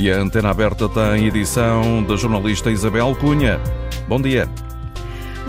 E a Antena Aberta tem edição da jornalista Isabel Cunha. Bom dia.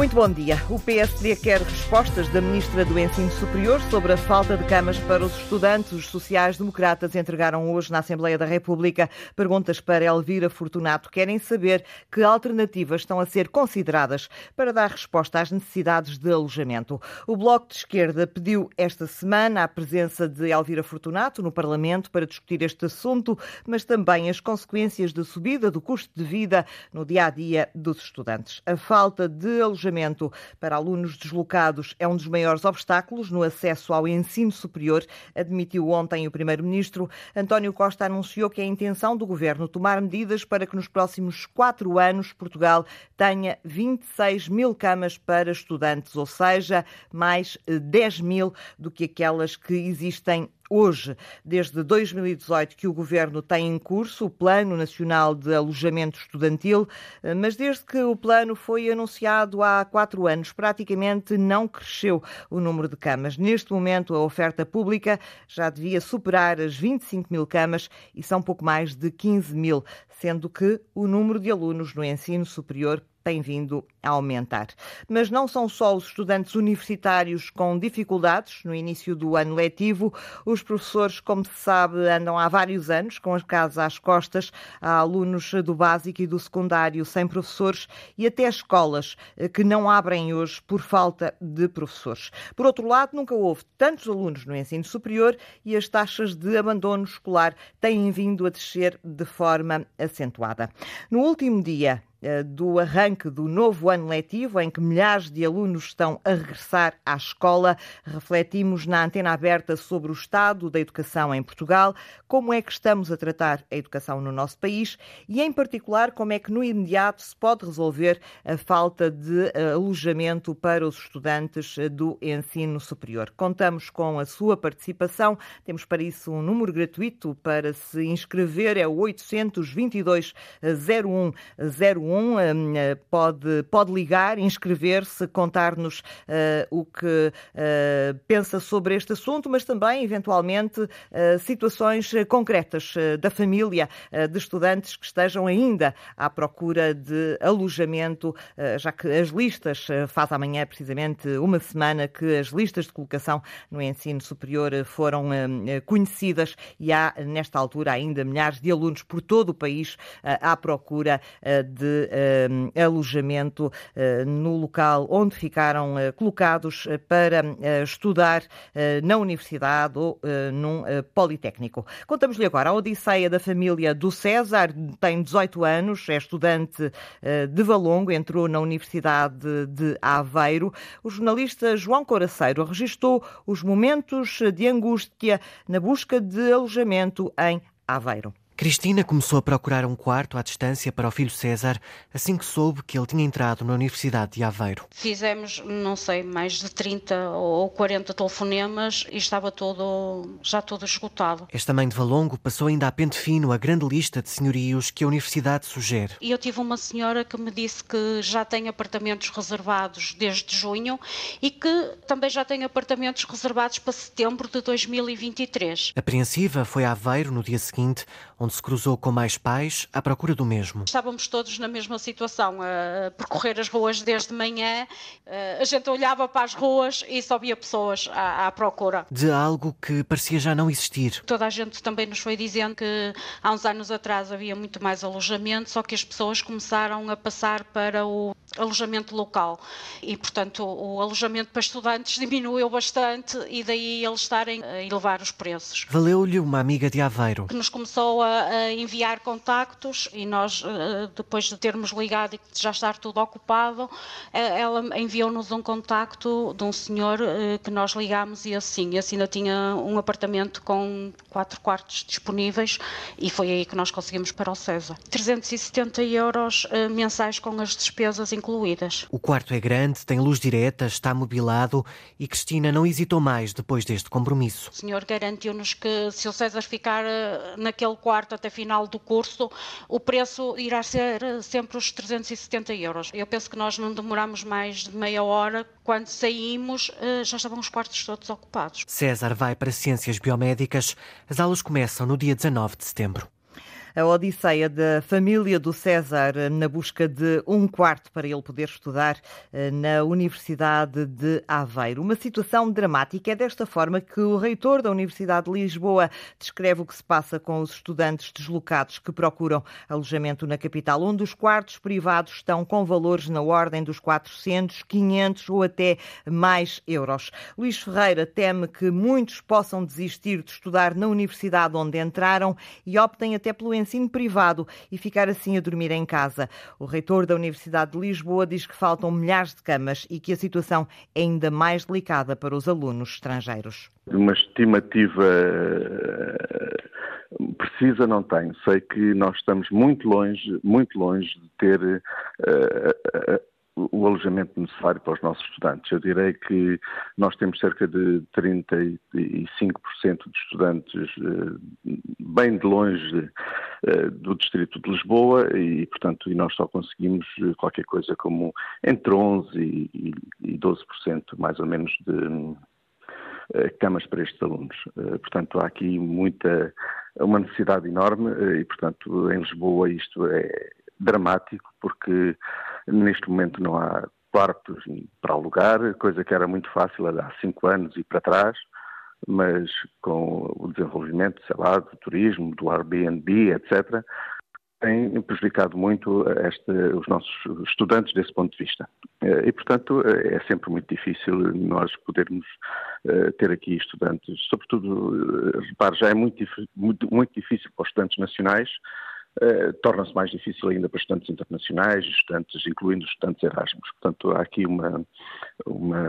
Muito bom dia. O PSD quer respostas da Ministra do Ensino Superior sobre a falta de camas para os estudantes. Os sociais-democratas entregaram hoje na Assembleia da República perguntas para Elvira Fortunato. Querem saber que alternativas estão a ser consideradas para dar resposta às necessidades de alojamento. O Bloco de Esquerda pediu esta semana a presença de Elvira Fortunato no Parlamento para discutir este assunto, mas também as consequências da subida do custo de vida no dia a dia dos estudantes. A falta de alojamento alojamento para alunos deslocados é um dos maiores obstáculos no acesso ao ensino superior, admitiu ontem o Primeiro-Ministro. António Costa anunciou que a intenção do governo tomar medidas para que nos próximos quatro anos Portugal tenha 26 mil camas para estudantes, ou seja, mais 10 mil do que aquelas que existem hoje, desde 2018, que o Governo tem em curso o Plano Nacional de Alojamento Estudantil, mas desde que o plano foi anunciado há quatro anos, praticamente não cresceu o número de camas. Neste momento, a oferta pública já devia superar as 25 mil camas e são pouco mais de 15 mil, sendo que o número de alunos no ensino superior tem vindo a aumentar. Mas não são só os estudantes universitários com dificuldades no início do ano letivo. Os professores, como se sabe, andam há vários anos com as casas às costas. Há alunos do básico e do secundário sem professores e até escolas eh, que não abrem hoje por falta de professores. Por outro lado, nunca houve tantos alunos no ensino superior e as taxas de abandono escolar têm vindo a descer de forma acentuada. No último dia, do arranque do novo ano letivo, em que milhares de alunos estão a regressar à escola. Refletimos na antena aberta sobre o estado da educação em Portugal, como é que estamos a tratar a educação no nosso país e, em particular, como é que no imediato se pode resolver a falta de eh, alojamento para os estudantes eh, do ensino superior. Contamos com a sua participação. Temos para isso um número gratuito para se inscrever, é o 822 0101 um, eh, pode, pode ligar, inscrever-se, contar-nos uh, o que uh, pensa sobre este assunto, mas também, eventualmente, uh, situações concretas da família de estudantes que estejam ainda à procura de alojamento, já que as listas, faz amanhã precisamente uma semana que as listas de colocação no ensino superior foram conhecidas e há, nesta altura, ainda milhares de alunos por todo o país à procura de uh, alojamento uh, no local onde ficaram uh, colocados para estudar na universidade ou num politécnico. Contamos-lhe agora a Odisseia da família do César, tem 18 anos, é estudante de Valongo, entrou na Universidade de Aveiro. O jornalista João Coraceiro registrou os momentos de angústia na busca de alojamento em Aveiro. Cristina começou a procurar um quarto à distância para o filho César assim que soube que ele tinha entrado na Universidade de Aveiro. Fizemos, não sei, mais de 30 ou 40 telefonemas e estava todo, já todo esgotado. Esta mãe de Valongo passou ainda a pente fino a grande lista de senhorios que a Universidade sugere. E eu tive uma senhora que me disse que já tem apartamentos reservados desde junho e que também já tem apartamentos reservados para setembro de 2023. Apreensiva foi a Aveiro no dia seguinte, onde se cruzou com mais pais à procura do mesmo. Estávamos todos na mesma situação, a percorrer as ruas desde manhã, a gente olhava para as ruas e só via pessoas à, à procura. De algo que parecia já não existir. Toda a gente também nos foi dizendo que há uns anos atrás havia muito mais alojamento, só que as pessoas começaram a passar para o alojamento local e, portanto, o alojamento para estudantes diminuiu bastante e daí eles estarem a elevar os preços. Valeu-lhe uma amiga de Aveiro. Que nos começou a a enviar contactos e nós, eh, depois de termos ligado e já estar tudo ocupado, eh, ela enviou-nos um contacto de um senhor eh, que nós ligámos e assim, assim ainda tinha um apartamento com quatro quartos disponíveis e foi aí que nós conseguimos para o César. 370 euros mensais com as despesas incluídas. O quarto é grande, tem luz direta, está mobilado e Cristina não hesitou mais depois deste compromisso. O senhor garantiu-nos que se o César ficar naquele quarto até final do curso, o preço irá ser sempre os 370 euros. Eu penso que nós não demoramos mais de meia hora. Quando saímos, eh, já estavam os quartos todos ocupados. César vai para Ciências Biomédicas. As aulas começam no dia 19 de setembro. A odisseia da família do César na busca de um quarto para ele poder estudar eh, na Universidade de Aveiro. Uma situação dramática. É desta forma que o reitor da Universidade de Lisboa descreve o que se passa com os estudantes deslocados que procuram alojamento na capital, onde os quartos privados estão com valores na ordem dos 400, 500 ou até mais euros. Luís Ferreira teme que muitos possam desistir de estudar na universidade onde entraram e optem até pelo ensino privado e ficar assim a dormir em casa. O reitor da Universidade de Lisboa diz que faltam milhares de camas e que a situação é ainda mais delicada para os alunos estrangeiros. Uma estimativa eh, precisa não tenho. Sei que nós estamos muito longe, muito longe de ter uh, o alojamento necessário para os nossos estudantes. Eu direi que nós temos cerca de 35% de estudantes eh, bem de longe eh, do distrito de Lisboa e, portanto, e nós só conseguimos eh, qualquer coisa como entre 11% e 12% mais ou menos de camas para estes alunos. Portanto, há aqui muita, uma necessidade enorme e, portanto, em Lisboa isto é dramático porque Neste momento não há quartos para alugar, coisa que era muito fácil há cinco anos e para trás, mas com o desenvolvimento, sei lá, do turismo, do Airbnb, etc., tem prejudicado muito este, os nossos estudantes desse ponto de vista. Eh, e, portanto, é sempre muito difícil nós podermos eh, ter aqui estudantes, sobretudo, eh, repare, já é muito, muito, muito difícil para os estudantes nacionais Uh, torna-se mais difícil ainda para estudantes internacionais, estudantes, incluindo estudantes Erasmus. Portanto, há aqui uma, uma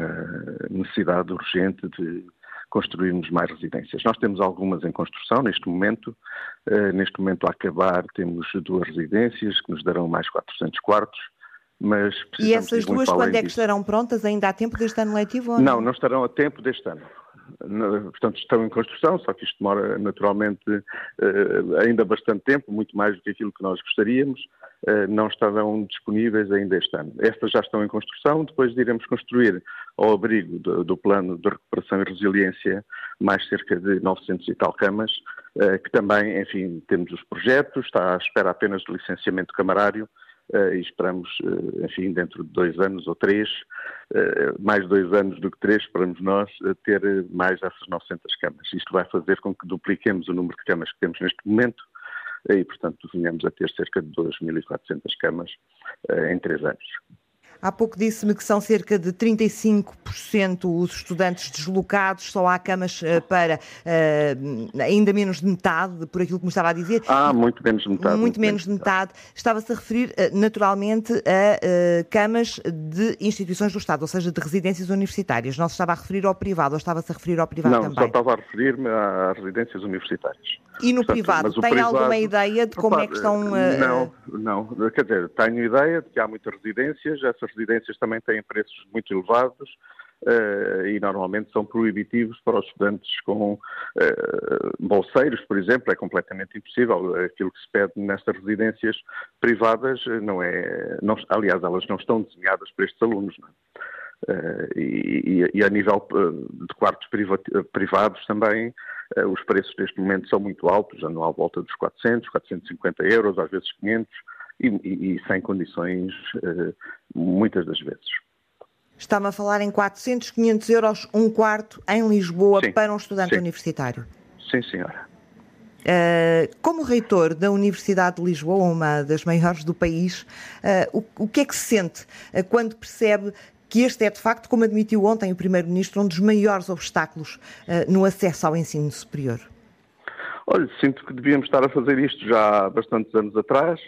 necessidade urgente de construirmos mais residências. Nós temos algumas em construção neste momento. Uh, neste momento, a acabar, temos duas residências que nos darão mais 400 quartos. Mas e essas duas, quando é que estarão prontas? Ainda há tempo deste ano letivo? Ou não, não, não estarão a tempo deste ano portanto, estão em construção, só que isto demora naturalmente eh, ainda bastante tempo, muito mais do que aquilo que nós gostaríamos, eh, não estarão disponíveis ainda este ano. Estas já estão em construção, depois iremos construir ao abrigo do, do plano de recuperação e resiliência mais cerca de 900 e tal camas, eh, que também, enfim, temos os projetos, está à espera apenas de licenciamento camarário, e esperamos, uh, enfim, dentro de dois anos ou três, uh, mais dois anos do que três, esperamos nós, ter mais essas 900 camas. Isto vai fazer com que dupliquemos o número de camas que temos neste momento e, portanto, venhamos a ter cerca de 2.400 camas em três anos. Há pouco disse-me que são cerca de 35% os estudantes deslocados, só há camas uh, para uh, ainda menos de metade, por aquilo que me estava a dizer. Ah, muito menos de metade. Muito, muito menos de metade. Estava-se a referir, uh, naturalmente, a camas de instituições do Estado, ou seja, de residências universitárias. Não se estava a referir ao privado, ou estava-se a referir ao privado não, também? Não, só estava a referir-me às residências universitárias. E no Portanto, privado, tem privado, alguma ideia de como é que estão... Não, não. Quer dizer, tenho ideia de que há muitas residências, essas residências também têm preços muito elevados uh, e normalmente são proibitivos para os estudantes com uh, bolseiros, por exemplo, é completamente impossível. Aquilo que se pede nestas residências privadas não é, não, aliás, elas não estão desenhadas para estes alunos. Uh, e, e, a nível de quartos privados também, os preços neste momento são muito altos, andam à volta dos 400, 450 euros, às vezes 500, e, e, e sem condições uh, muitas das vezes. Está-me a falar em 400, 500 euros um quarto em Lisboa sim, para um estudante sim. universitário? Sim, senhora. Uh, como reitor da Universidade de Lisboa, uma das maiores do país, o, que é que se sente quando percebe que este é, de facto, como admitiu ontem o Primeiro-Ministro, um dos maiores obstáculos no acesso ao ensino superior? Olha, sinto que devíamos estar a fazer isto já há bastantes anos atrás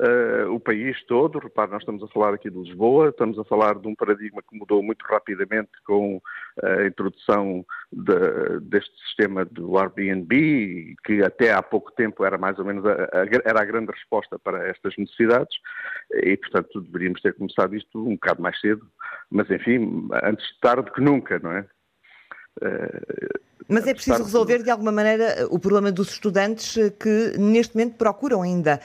uh, o país todo. Repare, nós estamos a falar aqui de Lisboa, estamos a falar de um paradigma que mudou muito rapidamente com a introdução de, deste sistema do Airbnb, que até há pouco tempo era mais ou menos a, a, era a grande resposta para estas necessidades, e portanto deveríamos ter começado isto um bocado mais cedo, mas enfim, antes tarde que nunca, não é? Mas é preciso resolver de alguma maneira o problema dos estudantes que neste momento procuram ainda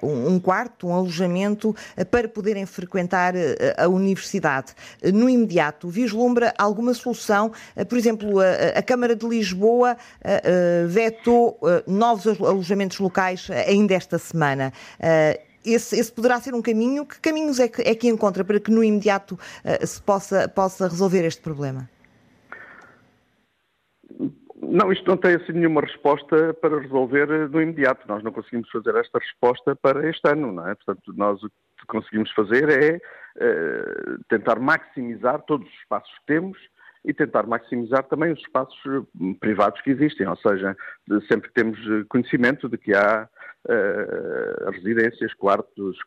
uh, um quarto, um alojamento uh, para poderem frequentar uh, a universidade. No imediato, vislumbra alguma solução? Por exemplo, a, a, Câmara de Lisboa vetou novos alojamentos locais ainda esta semana. Esse, esse, poderá ser um caminho. Que caminhos é que, é que encontra para que no imediato se possa, possa resolver este problema? Não, isto não tem assim nenhuma resposta para resolver no imediato. Nós não conseguimos fazer esta resposta para este ano, não é? Portanto, nós o que conseguimos fazer é uh, tentar maximizar todos os espaços que temos e tentar maximizar também os espaços eh, privados que existem, ou seja, sempre temos conhecimento de que há residências, quartos,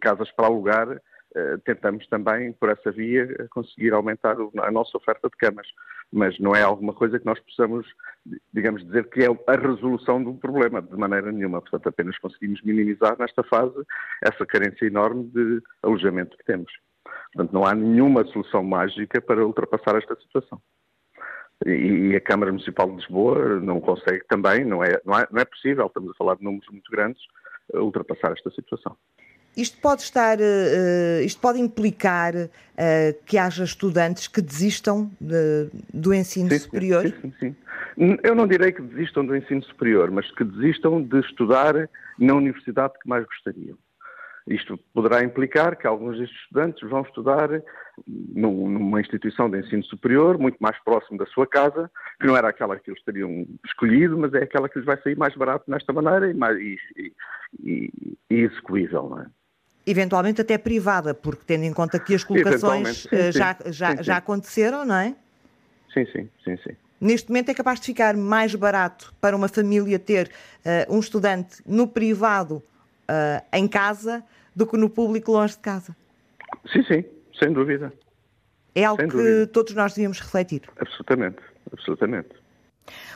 casas para alugar, tentamos também, por essa via, conseguir aumentar a nossa oferta de camas mas não é alguma coisa que nós possamos, digamos, dizer que é a resolução do problema, de maneira nenhuma. Portanto, apenas conseguimos minimizar nesta fase essa carência enorme de alojamento que temos. Portanto, não há nenhuma solução mágica para ultrapassar esta situação. E a Câmara Municipal de Lisboa não consegue também, é, não é, não é possível, estamos a falar de números muito grandes, ultrapassar esta situação. Isto pode estar, uh, isto pode implicar uh, que haja estudantes que desistam de, do ensino sim, superior? Sim, sim, sim. Eu não direi que desistam do ensino superior, mas que desistam de estudar na universidade que mais gostariam. Isto poderá implicar que alguns destes estudantes vão estudar numa instituição de ensino superior, muito mais próximo da sua casa, que não era aquela que eles teriam escolhido, mas é aquela que lhes vai sair mais barato nesta maneira e, mais, e, e, e execuível, não é? Eventualmente até privada, porque tendo em conta que as colocações sim, eh, já, sim, já, sim, já aconteceram, não é? Sim, sim, sim, sim. Neste momento é capaz de ficar mais barato para uma família ter uh, um estudante no privado uh, em casa do que no público longe de casa. Sim, sim, sem dúvida. É algo sem que dúvida. todos nós devíamos refletir. Absolutamente, absolutamente.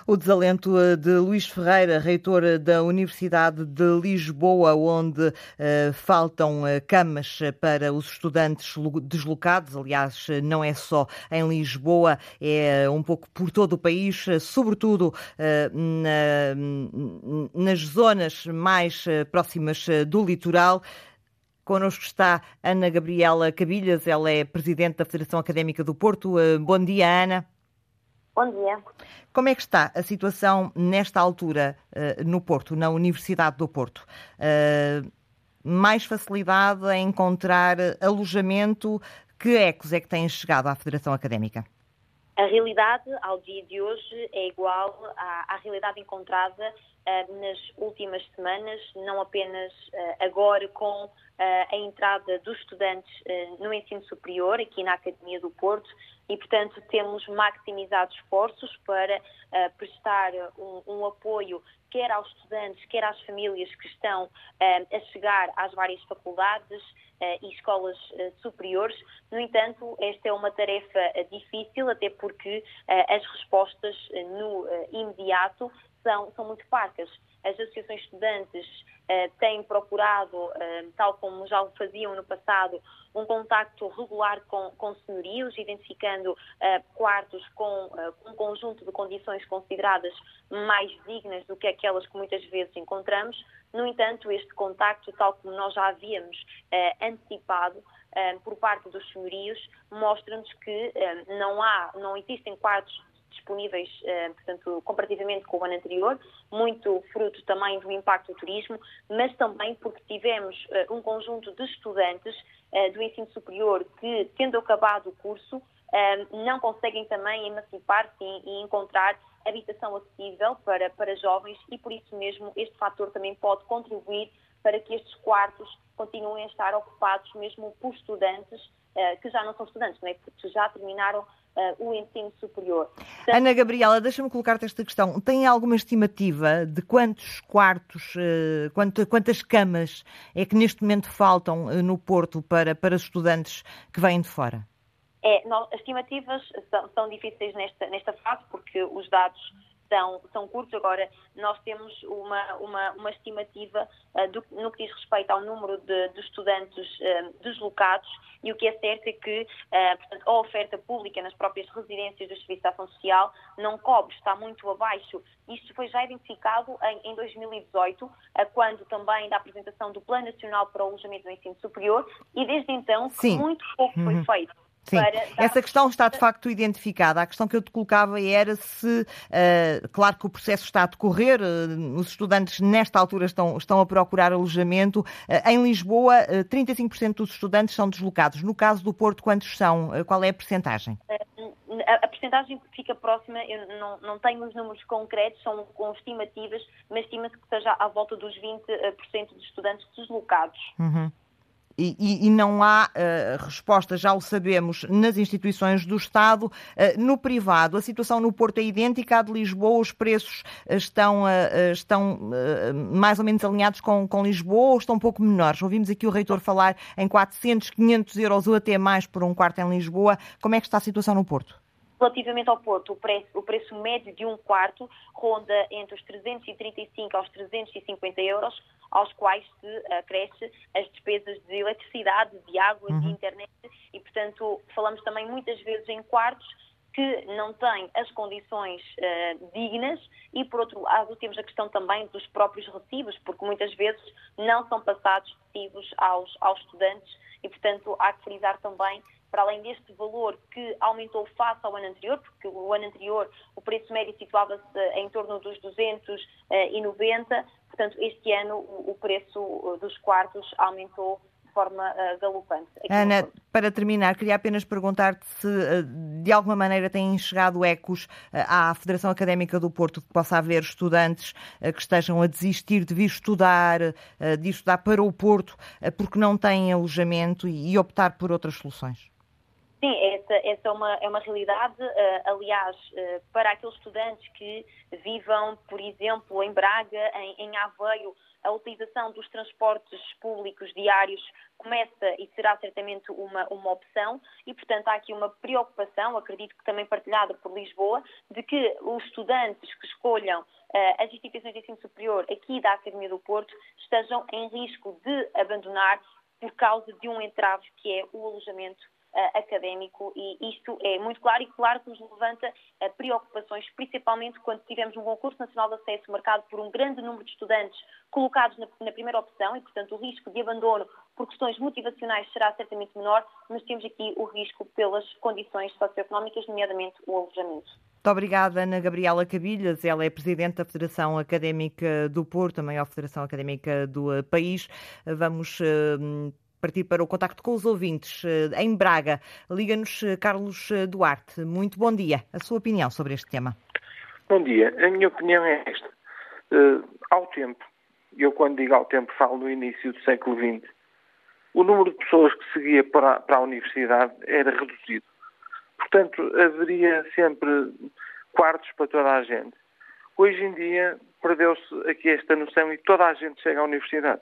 O desalento eh, de Luís Ferreira, reitor eh, da Universidade de Lisboa, onde uh, faltam uh, camas para os estudantes deslocados. Aliás, não é só em Lisboa, é um pouco por todo o país, sobretudo uh, na, nas zonas mais próximas do litoral. Connosco está Ana Gabriela Cabilhas, ela é presidente da Federação Académica do Porto. Bom dia, Ana. Bom dia. Como é que está a situação nesta altura uh, no Porto, na Universidade do Porto? Uh, mais facilidade em encontrar alojamento? Que ecos é que têm chegado à Federação Académica? A realidade, ao dia de hoje, é igual à, à realidade encontrada uh, nas últimas semanas, não apenas uh, agora com uh, a entrada dos estudantes no ensino superior, aqui na Academia do Porto, e, portanto, temos maximizado esforços para prestar um, um, apoio quer aos estudantes, quer às famílias que estão a chegar às várias faculdades e escolas superiores. No entanto, esta é uma tarefa difícil, até porque as respostas no imediato são, são muito parcas. As associações estudantes uh, têm procurado, uh, tal como já o faziam no passado, um contacto regular com, com senhorios, identificando uh, quartos com um conjunto de condições consideradas mais dignas do que aquelas que muitas vezes encontramos. No entanto, este contacto, tal como nós já havíamos antecipado, por parte dos senhorios, mostra-nos que não há, não existem quartos disponíveis, eh, portanto, comparativamente com o ano anterior, muito fruto também do impacto do turismo, mas também porque tivemos eh, um conjunto de estudantes eh, do ensino superior que, tendo acabado o curso, não conseguem também emancipar-se e encontrar habitação acessível para, para jovens e por isso mesmo este fator também pode contribuir para que estes quartos continuem a estar ocupados mesmo por estudantes que já não são estudantes, não é? porque já terminaram o ensino superior. Portanto... Ana Gabriela, deixa-me colocar-te esta questão. Tem alguma estimativa de quantos quartos, uh, quantas camas é que neste momento faltam uh, no Porto para, para estudantes que vêm de fora? É, as estimativas são, são difíceis nesta, nesta fase porque os dados são, são curtos. Agora, nós temos uma, uma, uma estimativa uh, do, no que diz respeito ao número de, de estudantes uh, deslocados e o que é certo é que uh, portanto, a oferta pública nas próprias residências do Serviço de Ação Social não cobre, está muito abaixo. Isto foi já identificado em, em 2018, quando também da apresentação do Plano Nacional para o Alojamento do Ensino Superior, e desde então Sim. muito pouco foi uhum. feito. Sim, essa questão está de facto identificada. A questão que eu te colocava era se, uh, claro que o processo está a decorrer, uh, os estudantes nesta altura estão, estão a procurar alojamento. Uh, em Lisboa, 35% dos estudantes são deslocados. No caso do Porto, quantos são? qual é a percentagem? A, a percentagem fica próxima, eu não, não tenho os números concretos, são com estimativas, mas estima-se que seja à volta dos 20% dos estudantes deslocados. Uhum. E, e, e, não há uh, resposta, já o sabemos, nas instituições do Estado. Uh, no privado, a situação no Porto é idêntica à de Lisboa, os preços uh, estão, estão mais ou menos alinhados com, com Lisboa ou estão um pouco menores? Ouvimos aqui o reitor falar em 400, 500 euros ou até mais por um quarto em Lisboa. Como é que está a situação no Porto? Relativamente ao Porto, o preço, o preço, médio de um quarto ronda entre os 335 aos 350 euros, aos quais se acresce as despesas de eletricidade, de água, uhum. de internet. E, portanto, falamos também muitas vezes em quartos que não têm as condições uh, dignas. E, por outro lado, temos a questão também dos próprios recibos, porque muitas vezes não são passados recibos aos, aos estudantes. E, portanto, há que frisar também para além deste valor que aumentou face ao ano anterior, porque o ano anterior o preço médio situava-se em torno dos 290, portanto, este ano o preço dos quartos aumentou de forma galopante. Ana, para terminar, queria apenas perguntar-te se de alguma maneira têm chegado ecos à Federação Académica do Porto que possa haver estudantes que estejam a desistir de vir estudar, de estudar para o Porto, porque não têm alojamento e optar por outras soluções. Sim, essa, essa é, uma, é uma realidade. Uh, aliás, uh, para aqueles estudantes que vivam, por exemplo, em Braga, em, em Aveiro, a utilização dos transportes públicos diários começa e será certamente uma, uma opção e, portanto, há aqui uma preocupação, acredito que também partilhada por Lisboa, de que os estudantes que escolham uh, as instituições de ensino superior aqui da Academia do Porto estejam em risco de abandonar por causa de um entrave que é o alojamento académico e isto é muito claro e claro que nos levanta uh, preocupações, principalmente quando tivemos um concurso nacional de acesso marcado por um grande número de estudantes colocados na, na primeira opção e, portanto, o risco de abandono por questões motivacionais será certamente menor, mas temos aqui o risco pelas condições socioeconómicas, nomeadamente o alojamento. Muito obrigada, Ana Gabriela Cabilhas. Ela é Presidente da Federação Académica do Porto, a maior Federação Académica do eh, país. Vamos partir para o contacto com os ouvintes eh, em Braga. Liga-nos eh, Carlos eh, Duarte. Muito bom dia. A sua opinião sobre este tema? Bom dia. A minha opinião é esta. Uh, ao tempo, eu quando digo ao tempo falo no início do século XX, o número de pessoas que seguia para, para a universidade era reduzido. Portanto, haveria sempre quartos para toda a gente. Hoje em dia, perdeu-se aqui esta noção e toda a gente chega à universidade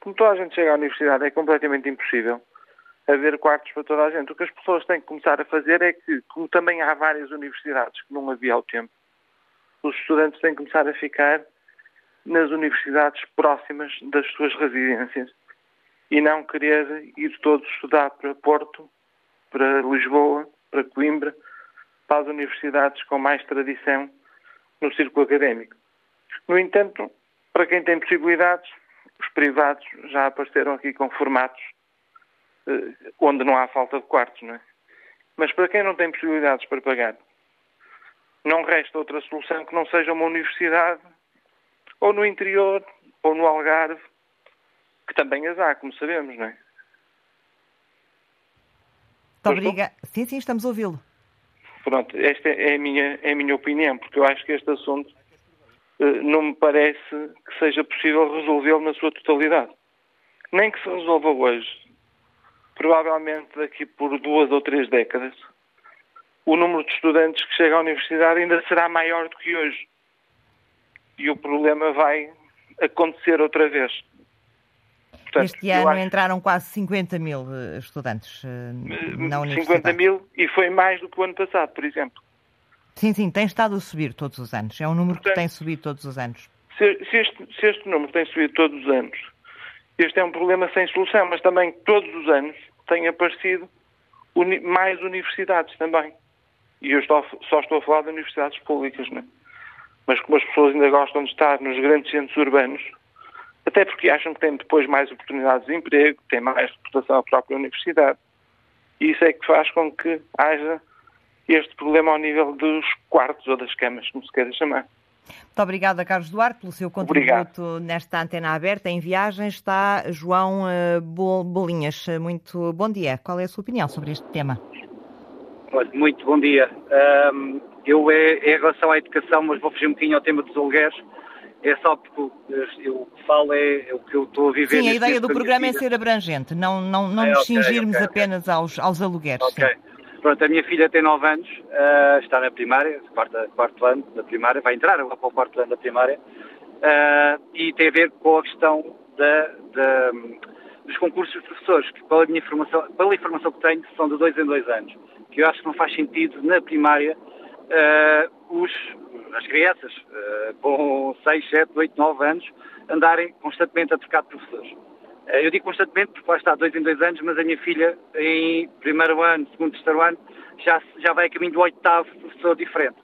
como toda a gente chega à universidade, é completamente impossível haver quartos para toda a gente. O que as pessoas têm que começar a fazer é que, como também há várias universidades que não havia ao tempo, os estudantes têm que começar a ficar nas universidades próximas das suas residências e não querer ir todos estudar para Porto, para Lisboa, para Coimbra, para as universidades com mais tradição no círculo académico. No entanto, para quem tem possibilidades, os privados já apareceram aqui com formatos eh, onde não há falta de quartos, não é? Mas para quem não tem possibilidades para pagar, não resta outra solução que não seja uma universidade, ou no interior, ou no Algarve, que também as há, como sabemos, não é? Muito obrigada. Sim, sim, estamos a ouvi-lo. Pronto, esta é a, minha, é a minha opinião, porque eu acho que este assunto não me parece que seja possível resolvê-lo na sua totalidade. Nem que se resolva hoje. Provavelmente daqui por duas ou três décadas, o número de estudantes que chegam à universidade ainda será maior do que hoje. E o problema vai acontecer outra vez. Portanto, este ano acho... entraram quase 50 mil eh, estudantes eh, na universidade. 50 mil e foi mais do que o ano passado, por exemplo. Sim, sim, tem estado a subir todos os anos. É um número Portanto, que tem subido todos os anos. Se, se, este, se este número tem subido todos os anos, este é um problema sem solução, mas também todos os anos têm aparecido uni, mais universidades também. E eu estou, só estou a falar de universidades públicas, não é? Mas como as pessoas ainda gostam de estar nos grandes centros urbanos, até porque acham que têm depois mais oportunidades de emprego, têm mais reputação à própria universidade, e isso é que faz com que haja este problema ao nível dos quartos ou das camas, como se queira chamar. Muito obrigada, Carlos Duarte, pelo seu contributo Obrigado. nesta antena aberta. Em viagem está João eh, Bolinhas. Muito bom dia. Qual é a sua opinião sobre este tema? muito bom dia. Um, eu é, é, em relação à educação, mas vou fugir um bocadinho ao tema dos alugueres. É só porque eu falo é, é o que eu estou a viver. Sim, a ideia do programa é ser abrangente, não, não, não é, nos okay, cingirmos okay, apenas okay. Aos, aos alugueres. Ok. Sim. Pronto, a minha filha tem 9 anos, uh, está na primária, quarto, quarto ano da primária, vai entrar agora para o quarto ano da primária, uh, e tem a ver com a questão da, da, dos concursos de professores, que pela, minha informação, pela informação que tenho, são de dois em dois anos, que eu acho que não faz sentido na primária uh, os, as crianças com 6, 7, 8, 9 anos andarem constantemente a trocar de professores. Eh, eu digo constantemente porque lá está dois em dois anos, mas a minha filha em primeiro ano, segundo, terceiro ano, já, já vai a caminho do oitavo professor diferente.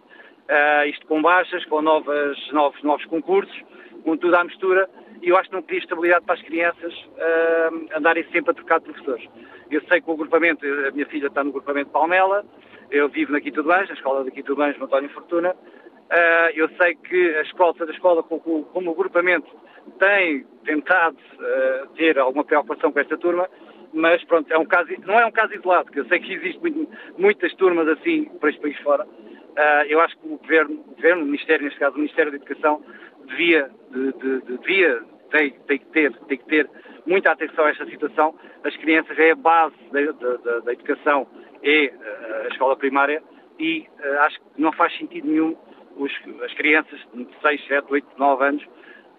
Uh, isto com baixas, com novas, novos, novos concursos, com tudo à mistura, e eu acho que não cria estabilidade para as crianças uh, andarem sempre a trocar de professores. Eu sei que o agrupamento, a minha filha está no agrupamento Palmela, eu vivo na Quinta do Anjo, na escola da Quinta do Anjo, no António Fortuna, uh, eu sei que a escola, a escola como, como agrupamento tem tentado uh, ter alguma preocupação com esta turma, mas pronto, é um caso, não é um caso isolado, porque eu sei que existem muitas turmas assim para este país fora. Uh, eu acho que o governo, o governo, o Ministério, neste caso o Ministério da Educação, devia, de, de, de, devia tem, tem, que ter, tem que ter muita atenção a esta situação. As crianças é a base da, da, da educação, é uh, a escola primária, e uh, acho que não faz sentido nenhum os, as crianças de 6, 7, 8, 9 anos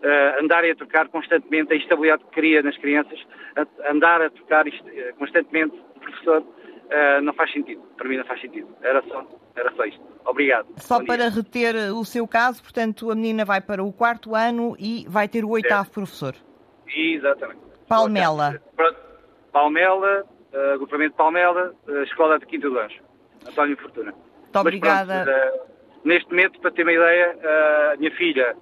uh, andarem a trocar constantemente a instabilidade que cria nas crianças, a, andar a trocar isto, uh, constantemente o professor, uh, não faz sentido. Para mim não faz sentido. Era só, era só isto. Obrigado. Só Bom para dia. reter o seu caso, portanto, a menina vai para o quarto ano e vai ter o oitavo certo. professor. Exatamente. Palmela. Pronto. Palmela, uh, agrupamento Palmela, uh, Escola de Quinto do Anjo. António Fortuna. Muito obrigada. Pronto, uh, neste momento, para ter uma ideia, a minha filha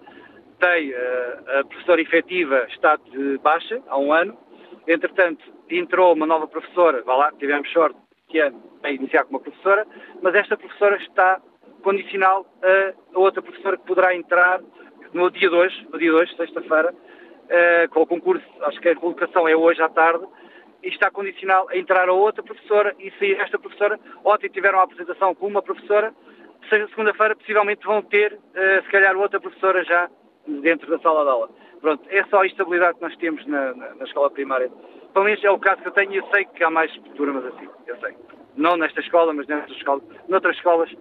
uh, a professora efetiva está de baixa há um ano. Entretanto, entrou uma nova professora, vá lá, tivemos sorte que ano a iniciar com uma professora, mas esta professora está condicional a outra professora que poderá entrar no dia 2, no dia 2, sexta-feira, uh, com o concurso, acho que a colocação é hoje à tarde, e está condicional a entrar a outra professora, e se esta professora, ontem tiveram a apresentação com uma professora, segunda-feira possivelmente vão ter, uh, se calhar, outra professora já dentro da sala de aula. Pronto, é só a estabilidade que nós temos na, na, na escola primária. Pelo menos é o caso que eu tenho e eu sei que há mais turmas assim, eu sei. Não nesta escola, mas nesta escola, noutras escolas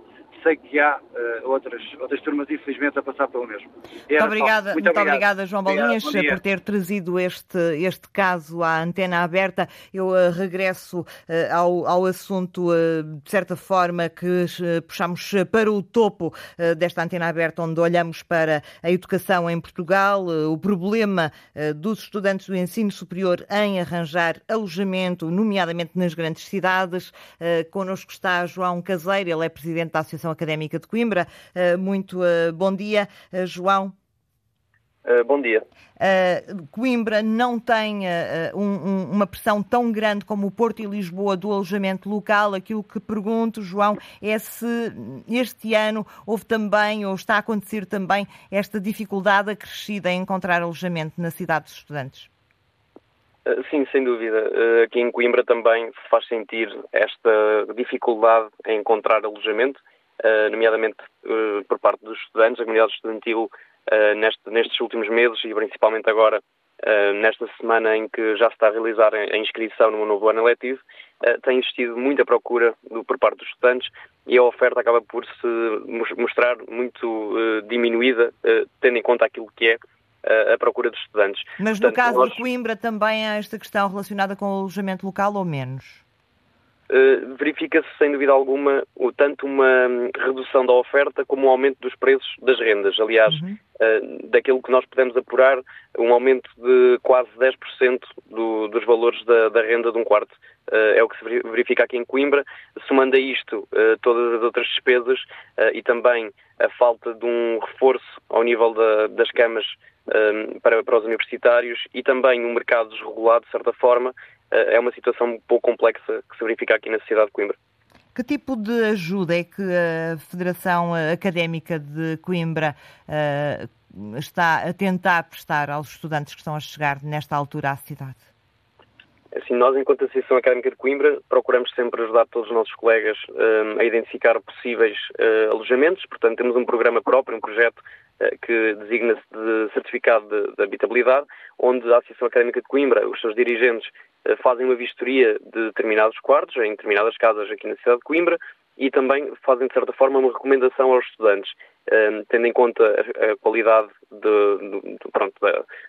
sei que há uh, outras, outras turmas, infelizmente, a passar pelo mesmo. Muito obrigada, muito, muito obrigada, João Bolinhas, por ter trazido este, este caso à antena aberta. Eu uh, regresso uh, ao, ao assunto, de certa forma, que puxamos para o topo desta antena aberta, onde olhamos para a educação em Portugal, o problema dos estudantes do ensino superior em arranjar alojamento, nomeadamente nas grandes cidades. Connosco está João Caseiro, ele é presidente da Associação Académica de Coimbra. Eh, muito eh, bom dia, eh, João. Uh, bom dia. Uh, Coimbra não tem uh, um, um, uma pressão tão grande como o Porto e Lisboa do alojamento local. Aquilo que pergunto, João, é se este ano houve também, ou está a acontecer também, esta dificuldade acrescida em encontrar alojamento na cidade dos estudantes. Sim, sem dúvida. Aqui em Coimbra também se faz sentir esta dificuldade em encontrar alojamento nomeadamente eh, por parte dos estudantes, a comunidade estudantil eh, neste, nestes últimos meses e principalmente agora nesta semana em que já se está a realizar a inscrição no novo ano letivo, tem existido muita procura por parte dos estudantes e a oferta acaba por se mostrar muito diminuída, tendo em conta aquilo que é a procura dos estudantes. Mas no Portanto, caso nós... de Coimbra também há esta questão relacionada com o alojamento local ou menos? Uh, verifica-se sem dúvida alguma tanto uma hum, redução da oferta como um aumento dos preços das rendas. Aliás, uhum. uh, daquilo que nós podemos apurar, um aumento de quase 10% do, dos valores da, da, renda de um quarto. Uh, é o que se verifica aqui em Coimbra. Somando a isto todas as outras despesas e também a falta de um reforço ao nível da, das camas para, para os universitários e também um mercado desregulado, de certa forma, é uma situação um pouco complexa que se verifica aqui na cidade de Coimbra. Que tipo de ajuda é que a Federação Académica de Coimbra uh, está a tentar prestar aos estudantes que estão a chegar nesta altura à cidade? Assim, nós, enquanto Associação Académica de Coimbra, procuramos sempre ajudar todos os nossos colegas uh, a identificar possíveis uh, alojamentos. Portanto, temos um programa próprio, um projeto uh, que designa-se de certificado de, de, habitabilidade, onde a Associação Académica de Coimbra, os seus dirigentes, fazem uma vistoria de determinados quartos, em determinadas casas aqui na cidade de Coimbra, e também fazem, de certa forma, uma recomendação aos estudantes, tendo em conta a, qualidade de, pronto,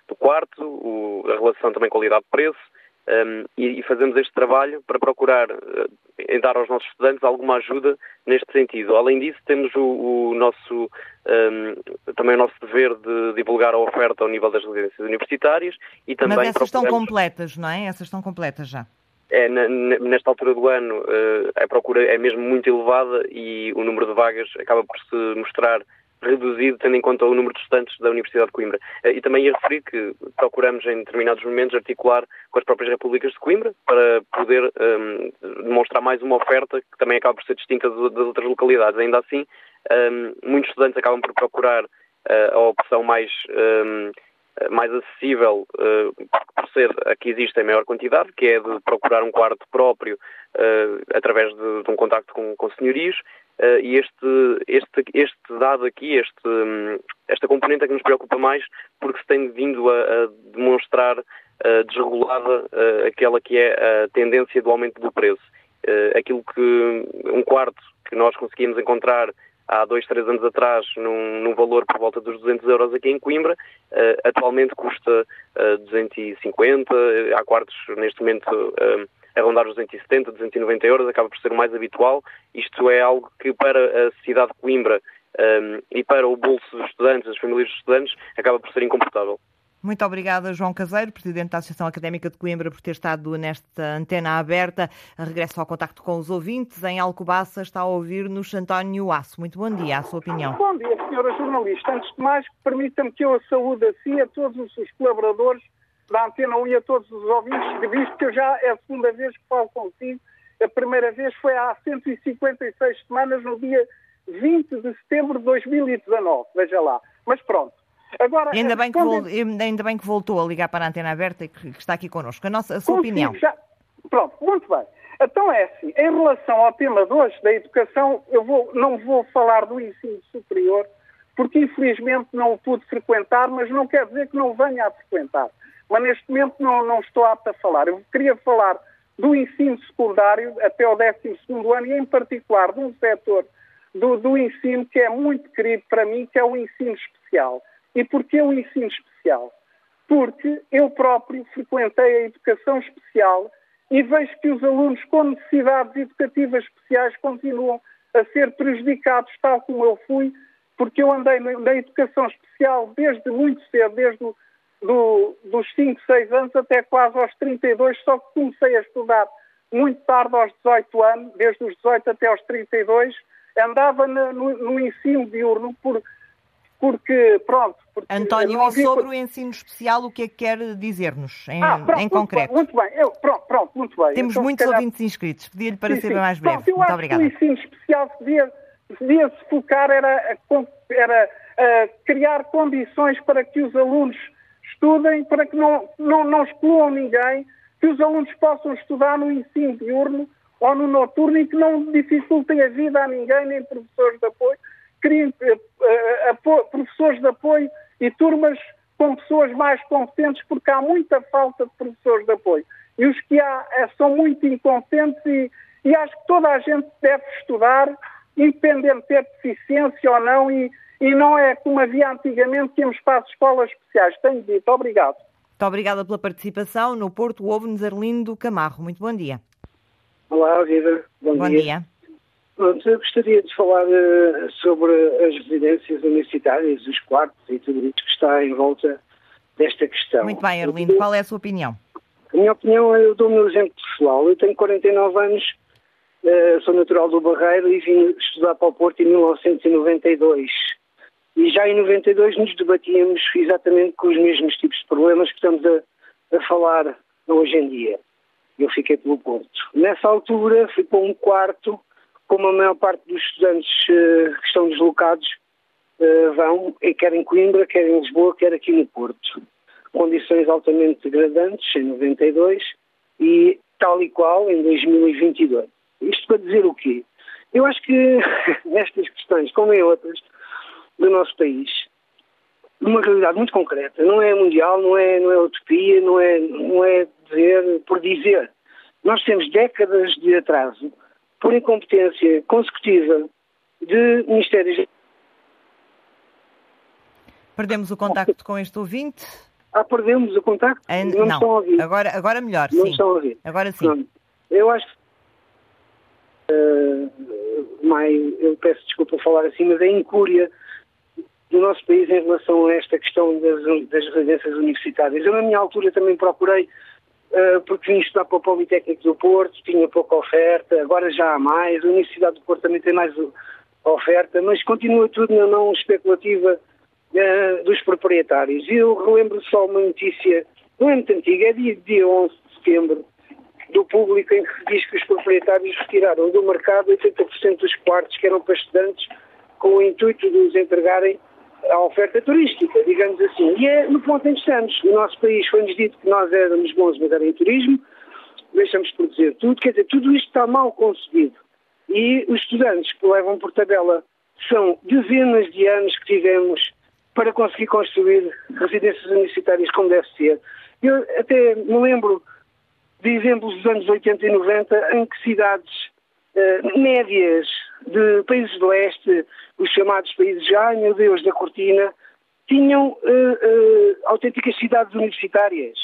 do quarto, a relação também qualidade-preço, um, e, e, fazemos este trabalho para procurar uh, dar aos nossos estudantes alguma ajuda neste sentido. Além disso, temos o, o nosso um, também o nosso dever de divulgar a oferta ao nível das residências universitárias e também. Mas essas estão completas, não é? Essas estão completas já. É, nesta altura do ano uh, a procura é mesmo muito elevada e o número de vagas acaba por se mostrar reduzido, tendo em conta o número de estudantes da Universidade de Coimbra. Eh, e também ia referir que procuramos, em determinados momentos, articular com as próprias repúblicas de Coimbra para poder um, ehm, demonstrar mais uma oferta que também acaba por ser distinta das outras localidades. Ainda assim, um, ehm, muitos estudantes acabam por procurar uh, a opção mais. Um, ehm, mais acessível uh, por ser a que existe em maior quantidade, que é de procurar um quarto próprio uh, através de, de, um contacto com, com senhorios e este, este, este dado aqui, este, um, esta componente é que nos preocupa mais porque se tem vindo a, a demonstrar uh, desregulada uh, aquela que é a tendência do aumento do preço. aquilo que um quarto que nós conseguimos encontrar há dois, três anos atrás num, num, valor por volta dos 200 euros aqui em Coimbra, atualmente custa 250, há quartos neste momento a rondar os 270, 290 euros, acaba por ser o mais habitual. Isto é algo que para a cidade de Coimbra um, e para o bolso dos estudantes, das famílias dos estudantes, acaba por ser incomportável. Muito obrigada, João Caseiro, Presidente da Associação Académica de Coimbra, por ter estado nesta antena aberta. Regresso ao contacto com os ouvintes. Em Alcobaça está a ouvir-nos António Aço. Muito bom dia, a sua opinião. Bom dia, senhora jornalista. Antes de mais, permita-me que eu a saúde a si, a todos os colaboradores da Antena 1 e a todos os ouvintes, visto que eu já é a segunda vez que falo consigo. A primeira vez foi há 156 semanas, no dia 20 de setembro de 2019. Veja lá. Mas pronto. Agora, ainda, bem que vol... ainda bem que voltou a ligar para a antena aberta e que está aqui connosco. A, nossa, a sua Consigo, opinião. Já... Pronto, muito bem. Então é assim, em relação ao tema de hoje, da educação, eu vou, não vou falar do ensino superior, porque infelizmente não o pude frequentar, mas não quer dizer que não venha a frequentar mas neste momento não, não estou apto a falar. Eu queria falar do ensino secundário até o 12 ano e, em particular, de um setor do, do, ensino que é muito querido para mim, que é o ensino especial. E porquê o ensino especial? Porque eu próprio frequentei a educação especial e vejo que os alunos com necessidades educativas especiais continuam a ser prejudicados, tal como eu fui, porque eu andei na educação especial desde muito cedo, desde o do, dos 5, 6 anos até quase aos 32, só que comecei a estudar muito tarde, aos 18 anos, desde os 18 até aos 32, andava no, no, no ensino diurno por, porque, pronto... Porque António, e sobre o ensino especial, o que é que quer dizer-nos em, ah, pronto, em concreto? Muito bem, eu, pronto, pronto, muito bem. Temos então, muitos calhar... ouvintes inscritos, pedi-lhe para sim, ser sim. mais breve. Pronto, muito obrigada. o ensino especial devia, devia se focar era, era a criar condições para que os alunos estudem para que não, não, não excluam ninguém, que os alunos possam estudar no ensino diurno ou no noturno e que não dificultem a vida a ninguém, nem professores de apoio, criem uh, professores de apoio e turmas com pessoas mais competentes, porque há muita falta de professores de apoio. E os que há é, são muito incompetentes e, e acho que toda a gente deve estudar, independente de ter deficiência ou não, e, e não é como havia antigamente que íamos para as escolas especiais. Tenho dito. Obrigado. Muito obrigada pela participação. No Porto, houve-nos Arlindo Camarro. Muito bom dia. Olá, Viva. Bom, Bom dia. dia. Pronto, eu gostaria de falar uh, sobre as residências universitárias, os quartos e tudo isso que está em volta desta questão. Muito bem, Arlindo. Qual é a sua opinião? A minha opinião, eu dou o meu exemplo pessoal. Eu tenho 49 anos, uh, sou natural do Barreiro e vim estudar para o Porto em 1992. E já em 92 nos debatíamos exatamente com os mesmos tipos de problemas que estamos a, a falar hoje em dia. Eu fiquei pelo Porto. Nessa altura fui para um quarto, como a maior parte dos estudantes uh, que estão deslocados uh, vão, quer em Coimbra, quer em Lisboa, quer aqui no Porto. Condições altamente degradantes em 92 e tal e qual em 2022. Isto para dizer o quê? Eu acho que nestas questões, como em outras, do nosso país, numa realidade muito concreta, não é mundial, não é, não é utopia, não é, não é dizer por dizer. Nós temos décadas de atraso por incompetência consecutiva de ministérios. Perdemos o contacto com este ouvinte? Ah, perdemos o contacto? Não, não. Agora, agora melhor, não sim. Estão a ouvir. Agora sim. Não. Eu acho que uh, mais, eu peço desculpa falar assim, mas é incúria do nosso país em relação a esta questão das, das residências universitárias. Eu, na minha altura, também procurei, uh, porque vim estudar para o Politécnico do Porto, tinha pouca oferta, agora já há mais, a Universidade do Porto também tem mais oferta, mas continua tudo na mão especulativa uh, dos proprietários. Eu relembro só uma notícia, não é muito antiga, é dia, dia 11 de setembro, do público em que se diz que os proprietários retiraram do mercado 80% dos quartos que eram para estudantes com o intuito de os entregarem à oferta turística, digamos assim. E é no ponto em que estamos. No nosso país foi-nos dito que nós éramos bons, mas era em turismo, deixamos de produzir tudo, quer dizer, tudo isto está mal concebido. E os estudantes que levam por tabela são dezenas de anos que tivemos para conseguir construir residências universitárias como deve ser. Eu até me lembro de exemplos dos anos 80 e 90 em que cidades uh, médias de países do leste, os chamados países já, meu Deus, da cortina, tinham uh, uh, autênticas cidades universitárias,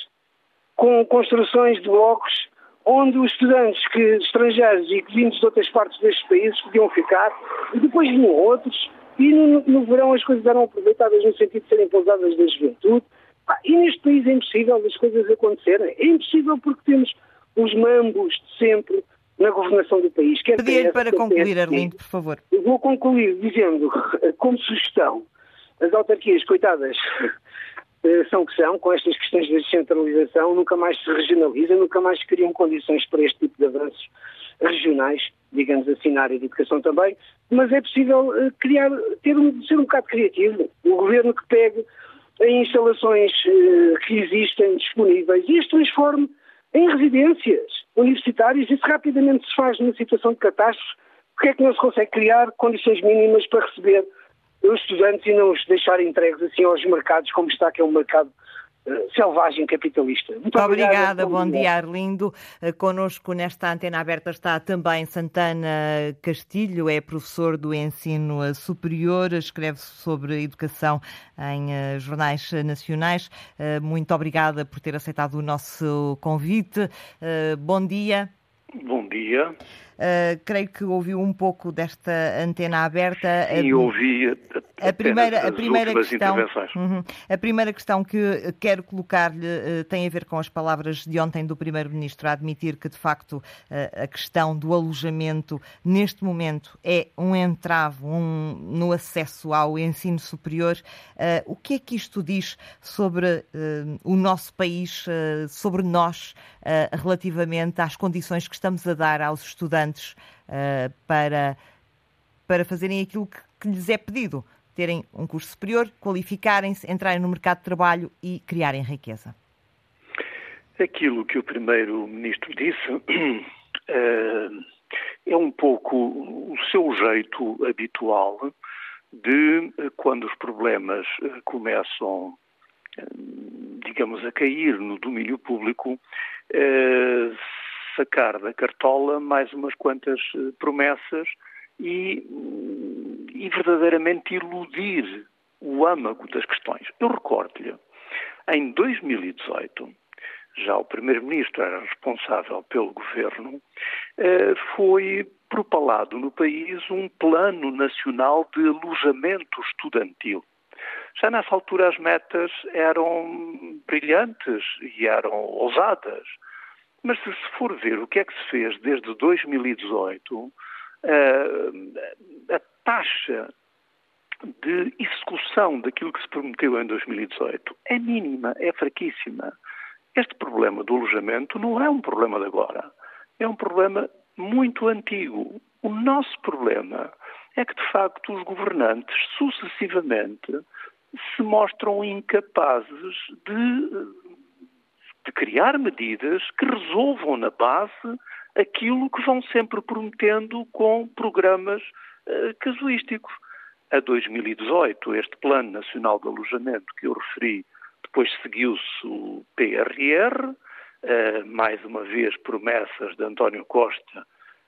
com construções de blocos onde os estudantes que, estrangeiros e que vindos de outras partes destes países podiam ficar, e depois vinham outros, e no, no verão as coisas eram aproveitadas no sentido de serem pousadas da juventude. Ah, e neste país é impossível as coisas acontecerem. É impossível porque temos os mambos de sempre na governação do país. Pedir para concluir, Arlindo, por favor. Vou concluir dizendo, como sugestão, as autarquias, coitadas, eh, são que são, com estas questões de descentralização, nunca mais se regionalizam, nunca mais se criam condições para este tipo de avanços regionais, digamos assim, na área de educação também, mas é possível eh, criar, ter um, ser um bocado criativo. O governo que pegue em instalações eh, que existem disponíveis e as transforme em residências universitárias. Isso rapidamente se faz numa situação de catástrofe. Porque é que não se consegue criar condições mínimas para receber os estudantes e não os deixar entregues assim aos mercados, como está que é um mercado selvagem capitalista. Muito obrigada, bom dia Arlindo. Uh, Conosco nesta antena aberta está também Santana Castilho, é professor do ensino superior, escreve sobre educação em jornais nacionais. Muito obrigada por ter aceitado o nosso convite. Bom dia. Bom dia. Uh, creio que ouviu um pouco desta antena aberta. Sim, ouvi a, a primeira, a primeira questão. Uhum, a primeira questão que quero colocar-lhe uh, tem a ver com as palavras de ontem do Primeiro-Ministro a admitir que, de facto, uh, a questão do alojamento neste momento é um entrave um, no acesso ao ensino superior. o que é que isto diz sobre o nosso país, sobre nós, relativamente às condições que estamos a dar aos estudantes? Uh, para, para fazerem aquilo que, que lhes é pedido, terem um curso superior, qualificarem-se, entrarem no mercado de trabalho e criarem riqueza? Aquilo que o primeiro-ministro disse uh, é um pouco o seu jeito habitual de, quando os problemas uh, começam, digamos, a cair no domínio público, sacar da cartola mais umas quantas eh, promessas e, e verdadeiramente iludir o âmago das questões. Eu recordo-lhe, em 2018, já o Primeiro-Ministro era responsável pelo governo, eh, foi propalado no país um plano nacional de alojamento estudantil. Já nessa altura as metas eram brilhantes e eram ousadas. Mas se se for ver o que é que se fez desde 2018, eh, a taxa de execução daquilo que se prometeu em 2018 é mínima, é fraquíssima. Este problema do alojamento não é um problema de agora, é um problema muito antigo. O nosso problema é que, de facto, os governantes sucessivamente se mostram incapazes de, de criar medidas que resolvam na base aquilo que vão sempre prometendo com programas uh, casuísticos. A 2018, este Plano Nacional de Alojamento que eu referi, depois seguiu-se o PRR, uh, mais uma vez promessas de António Costa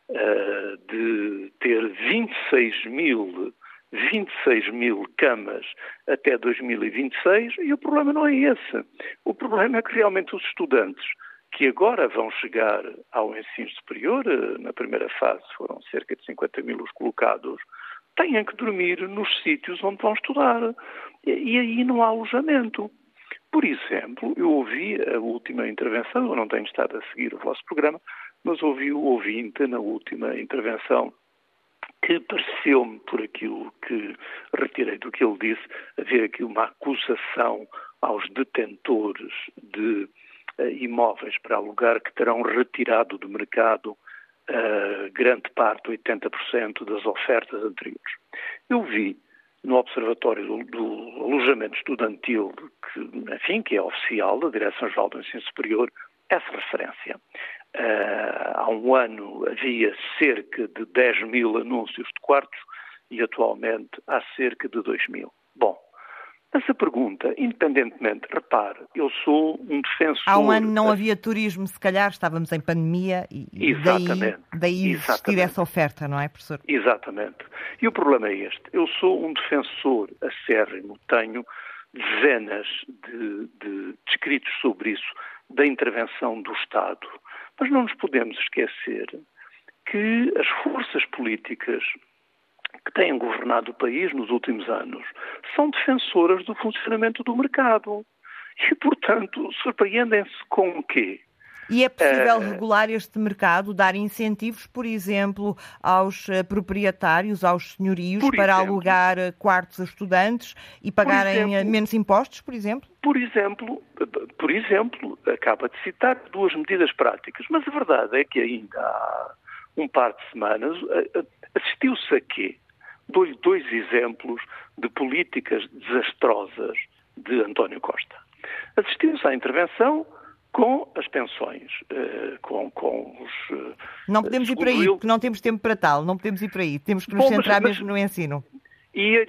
uh, de ter 26 mil 26 mil camas até 2026 e o problema não é esse. O problema é que realmente os estudantes que agora vão chegar ao ensino superior, eh, na primeira fase foram cerca de 50 mil os colocados, têm que dormir nos sítios onde vão estudar. E aí não há alojamento. Por exemplo, eu ouvi a última intervenção, eu não tenho estado a seguir o vosso programa, mas ouvi o ouvinte na última intervenção que pareceu-me, por aquilo que retirei do que ele disse, haver aqui uma acusação aos detentores de uh, imóveis para alugar que terão retirado do mercado uh, grande parte, 80% das ofertas anteriores. Eu vi no Observatório do, do, Alojamento Estudantil, que, enfim, que é oficial da Direção-Geral do Ensino Superior, essa referência. Uh, há um ano havia cerca de 10 mil anúncios de quartos e atualmente há cerca de 2 mil. Bom, essa pergunta, independentemente, repare, eu sou um defensor. Há um ano não havia turismo, se calhar estávamos em pandemia e, Exatamente. daí, daí existir essa oferta, não é, professor? Exatamente. E o problema é este. Eu sou um defensor acérrimo, tenho dezenas de, de descritos sobre isso, da intervenção do Estado. Mas não nos podemos esquecer que as forças políticas que têm governado o país nos últimos anos são defensoras do funcionamento do mercado. E, portanto, surpreendem-se com o quê? E é possível uh, regular este mercado, dar incentivos, por exemplo, aos uh, proprietários, aos senhorios, para exemplo, alugar uh, quartos a estudantes e pagarem exemplo, menos impostos, por exemplo? Por exemplo, por exemplo, acaba de citar duas medidas práticas, mas a verdade é que ainda há um par de semanas assistiu-se a quê? Dou-lhe dois exemplos de políticas desastrosas de António Costa. Assistiu-se à intervenção com as pensões, eh, com, com os. Eh, não podemos ir por aí, porque não temos tempo para tal, não podemos ir por aí, temos que nos Bom, centrar mas, mesmo no ensino. E,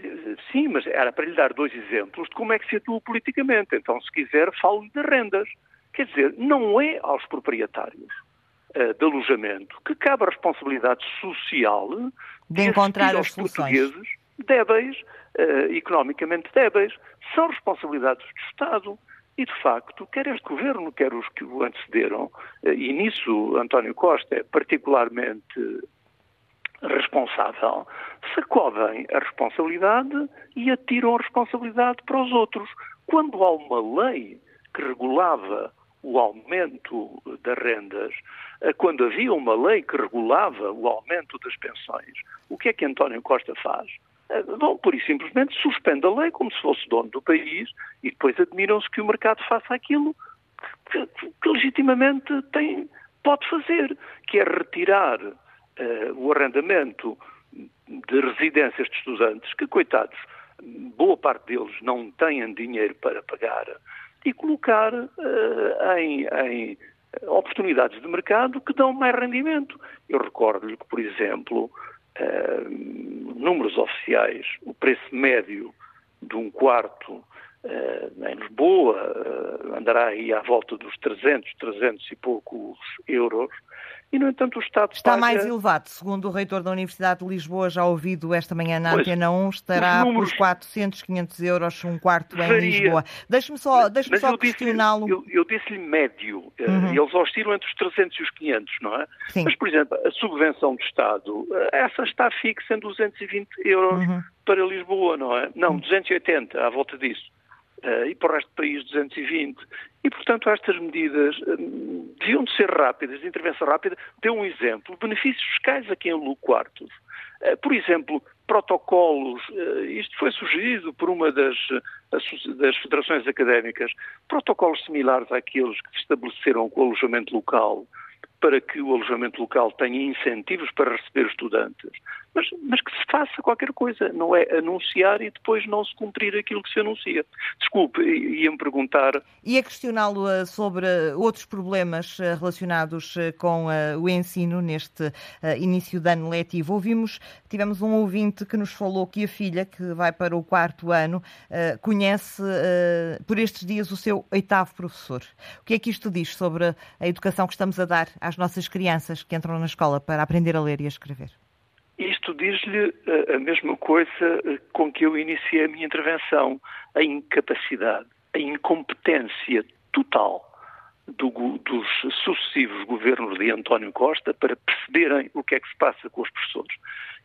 sim, mas era para lhe dar dois exemplos de como é que se atua politicamente. Então, se quiser, falo-lhe de rendas. Quer dizer, não é aos proprietários uh, de alojamento que cabe a responsabilidade social de, de encontrar as portugueses débeis, uh, economicamente débeis. São responsabilidades do Estado. E, de facto, quer este governo, quer os que o antecederam, eh, e nisso António Costa é particularmente responsável, sacodem a responsabilidade e atiram a responsabilidade para os outros. Quando há uma lei que regulava o aumento das rendas, eh, quando havia uma lei que regulava o aumento das pensões, o que é que António Costa faz? Bom, por e simplesmente suspende a lei como se fosse dono do país e depois admiram-se que o mercado faça aquilo que, que, que legitimamente tem, pode fazer, que é retirar uh, o arrendamento de residências de estudantes, que, coitados, boa parte deles não têm dinheiro para pagar, e colocar uh, em, em oportunidades de mercado que dão mais rendimento. Eu recordo-lhe que, por exemplo, números oficiais, o preço médio de um quarto em Lisboa andará aí à volta dos 300, 300 e poucos euros, e, no entanto, o Estado Está paga... mais elevado, segundo o reitor da Universidade de Lisboa, já ouvido esta manhã na pois, Antena 1, estará números... por 400, 500 euros, um quarto Varia. em Lisboa. Deixe-me só, deixe só questioná-lo. Eu, eu disse-lhe médio, eh, uhum. eles oscilam entre os 300 e os 500, não é? Sim. Mas, por exemplo, a subvenção do Estado, eh, essa está fixa em 220 euros uhum. para Lisboa, não é? Não, 280, uhum. à volta disso. Uh, e para o resto do país 220. E, portanto, estas medidas um, deviam de ser rápidas, de intervenção rápida. Deu um exemplo, benefícios fiscais aqui em Lu Quartos. Uh, por exemplo, protocolos, isto foi sugerido por uma das, das federações académicas, protocolos similares àqueles que se estabeleceram com o alojamento local, para que o alojamento local tenha incentivos para receber estudantes, mas, mas, que se faça qualquer coisa, não é anunciar e depois não se cumprir aquilo que se anuncia. Desculpe, ia-me perguntar. Ia questioná-lo eh, sobre outros problemas eh, relacionados eh, com o ensino neste início de ano letivo. Ouvimos, tivemos um ouvinte que nos falou que a filha, que vai para o quarto ano, conhece por estes dias o seu oitavo professor. O que é que isto diz sobre a educação que estamos a dar às nossas crianças que entram na escola para aprender a ler e a escrever? Isto diz-lhe eh, a mesma coisa eh, com que eu iniciei a minha intervenção, a incapacidade, a incompetência total do, dos sucessivos governos de António Costa para perceberem o que é que se passa com os professores.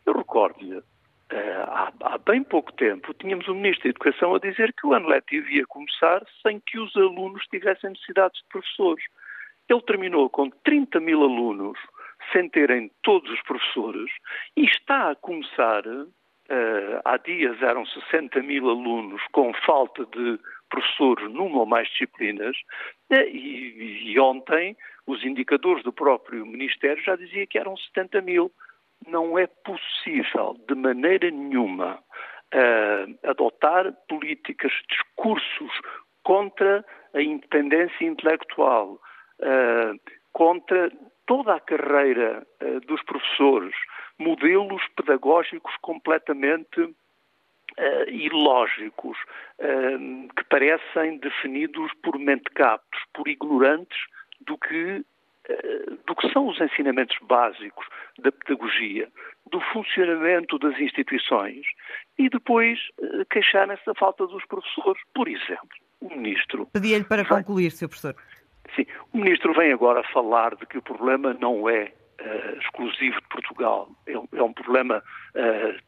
Eu recordo-lhe, eh, há, há, bem pouco tempo, tínhamos o Ministro da Educação a dizer que o ano letivo ia começar sem que os alunos tivessem necessidades de professores. Ele terminou com 30 mil alunos sem terem todos os professores e está a começar, uh, há dias eram 60 mil alunos com falta de professores numa ou mais disciplinas uh, e, e, ontem os indicadores do próprio Ministério já diziam que eram 70 mil. Não é possível, de maneira nenhuma, uh, adotar políticas, discursos contra a independência intelectual, contra toda a carreira uh, dos professores, modelos pedagógicos completamente uh, ilógicos, uh, que parecem definidos por mentecaptos, por ignorantes do que, do que são os ensinamentos básicos da pedagogia, do funcionamento das instituições e depois queixarem-se da falta dos professores. Por exemplo, o ministro. Pedia-lhe para concluir, Sr. Professor. Sim, o Ministro vem agora falar de que o problema não é uh, exclusivo de Portugal, é, é um problema uh,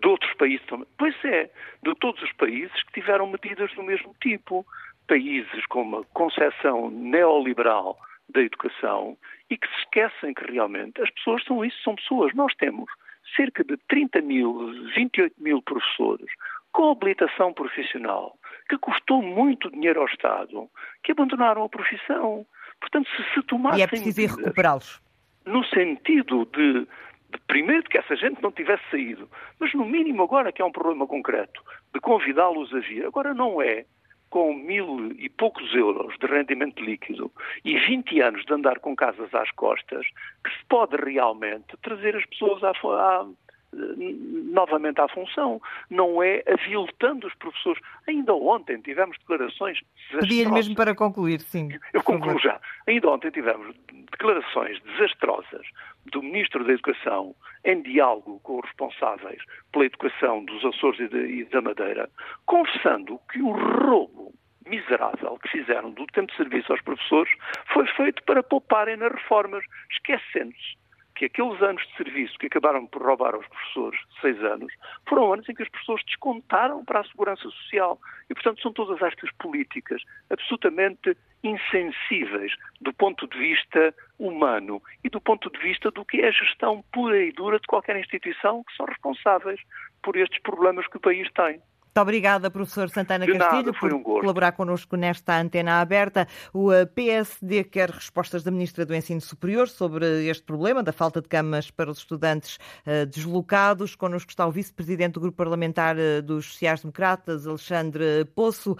de outros países também. Pois é, de todos os países que tiveram medidas do mesmo tipo. Países com uma concepção neoliberal da educação e que se esquecem que realmente as pessoas são isso, são pessoas. Nós temos cerca de 30 mil, 28 mil professores com habilitação profissional que custou muito dinheiro ao Estado, que abandonaram a profissão. Portanto, se se tomassem E é preciso ir recuperá-los. No sentido de, de, primeiro, que essa gente não tivesse saído, mas no mínimo agora que é um problema concreto, de convidá-los a vir. Agora não é com mil e poucos euros de rendimento líquido e 20 anos de andar com casas às costas que se pode realmente trazer as pessoas à, à novamente à função, não é aviltando os professores. Ainda ontem tivemos declarações desastrosas. Pedia-lhe mesmo para concluir, sim. Eu concluo já. Ainda ontem tivemos declarações desastrosas do Ministro da Educação em diálogo com os responsáveis pela educação dos Açores e da Madeira, confessando que o roubo miserável que fizeram do tempo de serviço aos professores foi feito para pouparem nas reformas, esquecendo-se que aqueles anos de serviço que acabaram por roubar aos professores, seis anos, foram anos em que os professores descontaram para a segurança social. E, portanto, são todas estas políticas absolutamente insensíveis do ponto de vista humano e do ponto de vista do que é a gestão pura e dura de qualquer instituição que são responsáveis por estes problemas que o país tem. Muito obrigada, professor Santana De Castilho, nada, por um colaborar connosco nesta antena aberta. O eh, PSD quer respostas da Ministra do Ensino Superior sobre este problema da falta de camas para os estudantes uh, deslocados. Connosco está o vice-presidente do Grupo Parlamentar uh, dos Sociais-Democratas, Alexandre Poço. Uh,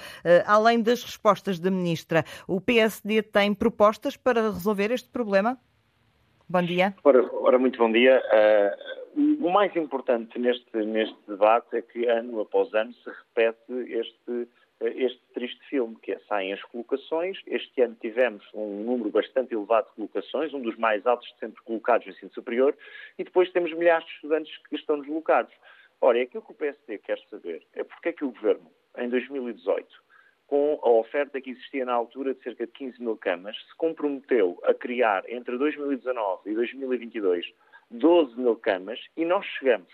além das respostas da Ministra, o PSD tem propostas para resolver este problema? Bom dia. Ora, ora muito bom dia. O mais importante neste, neste debate é que ano após ano se repete este este triste filme, que é saem as colocações. Este ano tivemos um número bastante elevado de colocações, um dos mais altos sempre colocados no ensino superior, e depois temos milhares de estudantes que estão deslocados. Ora, é aquilo que o PSD quer saber é porque é que o Governo, em 2018, com a oferta que existia na altura de cerca de 15 mil camas, se comprometeu a criar entre 2019 e 2022 12 mil camas e nós chegamos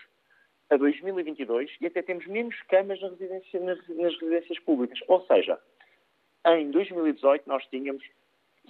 a 2022 e até temos menos camas na residência, nas, nas residências públicas. Ou seja, em 2018 nós tínhamos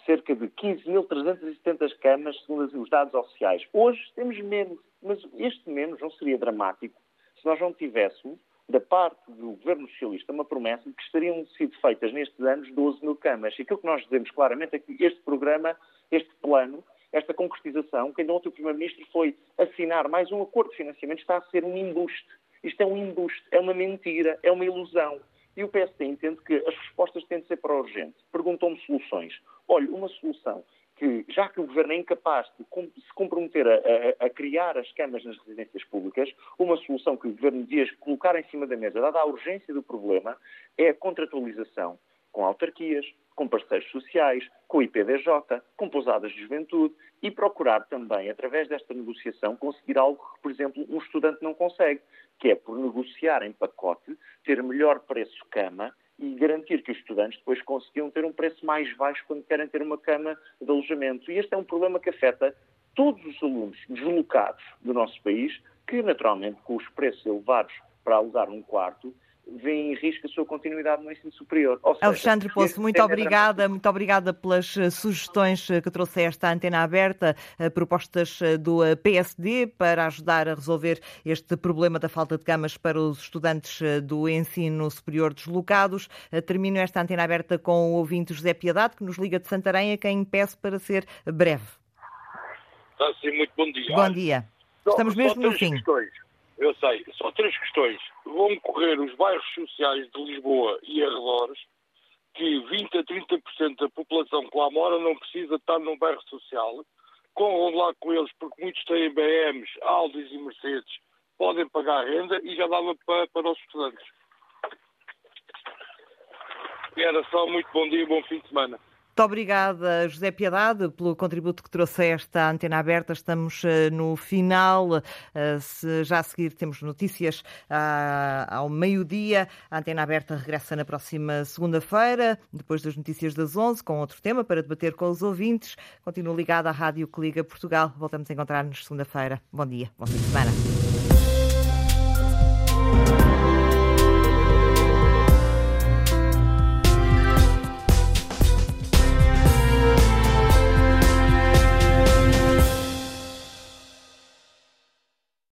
cerca de 15.370 camas, segundo os dados oficiais. Hoje temos menos, mas este menos não seria dramático se nós não tivéssemos, da parte do governo socialista, uma promessa de que estariam sido feitas nestes anos 12 mil camas. E aquilo que nós dizemos claramente é que este programa, este plano, esta concretização, que ainda ontem o Primeiro-Ministro foi assinar mais um acordo de financiamento, está a ser um embuste. Isto é um embuste, é uma mentira, é uma ilusão. E o PSD entende que as respostas têm de ser para urgente. Perguntou-me soluções. Olha, uma solução que, já que o Governo é incapaz de se comprometer a, a, a, criar as camas nas residências públicas, uma solução que o Governo devia colocar em cima da mesa, dada a urgência do problema, é a contratualização com autarquias, com parceiros sociais, com o IPDJ, com pousadas de juventude e procurar também, através desta negociação, conseguir algo que, por exemplo, um estudante não consegue, que é por negociar em pacote, ter melhor preço cama e garantir que os estudantes depois conseguiam ter um preço mais baixo quando querem ter uma cama de alojamento. E este é um problema que afeta todos os alunos deslocados do nosso país, que naturalmente com os preços elevados para alugar um quarto, vê em risco a sua continuidade no ensino superior. Seja, Alexandre Poço, muito obrigada, muito obrigada pelas eh, sugestões eh, que trouxe esta antena aberta, eh, propostas do PSD para ajudar a resolver este problema da falta de camas para os estudantes do ensino superior deslocados. Termino esta antena aberta com o ouvinte José Piedade, que nos liga de Santarém, a quem peço para ser breve. Está sim, muito bom dia. Bom dia. Estamos mesmo no fim. Questões. Eu sei, só três questões. Vão correr os bairros sociais de Lisboa e arredores, que 20 a 30% da população que lá mora não precisa estar num bairro social. Corram lá com eles, porque muitos têm BMs, Aldis e Mercedes, podem pagar renda e já dava para, para os estudantes. E era só muito bom dia e bom fim de semana. Muito obrigada, José Piedade, pelo contributo que trouxe a esta antena aberta. Estamos eh, no final. Eh, já a seguir temos notícias ah, ao meio-dia. A antena aberta regressa na próxima segunda-feira, depois das notícias das 11, com outro tema para debater com os ouvintes. Continua ligado à Rádio que Liga Portugal. Voltamos a encontrar-nos segunda-feira. Bom dia, bom fim de semana.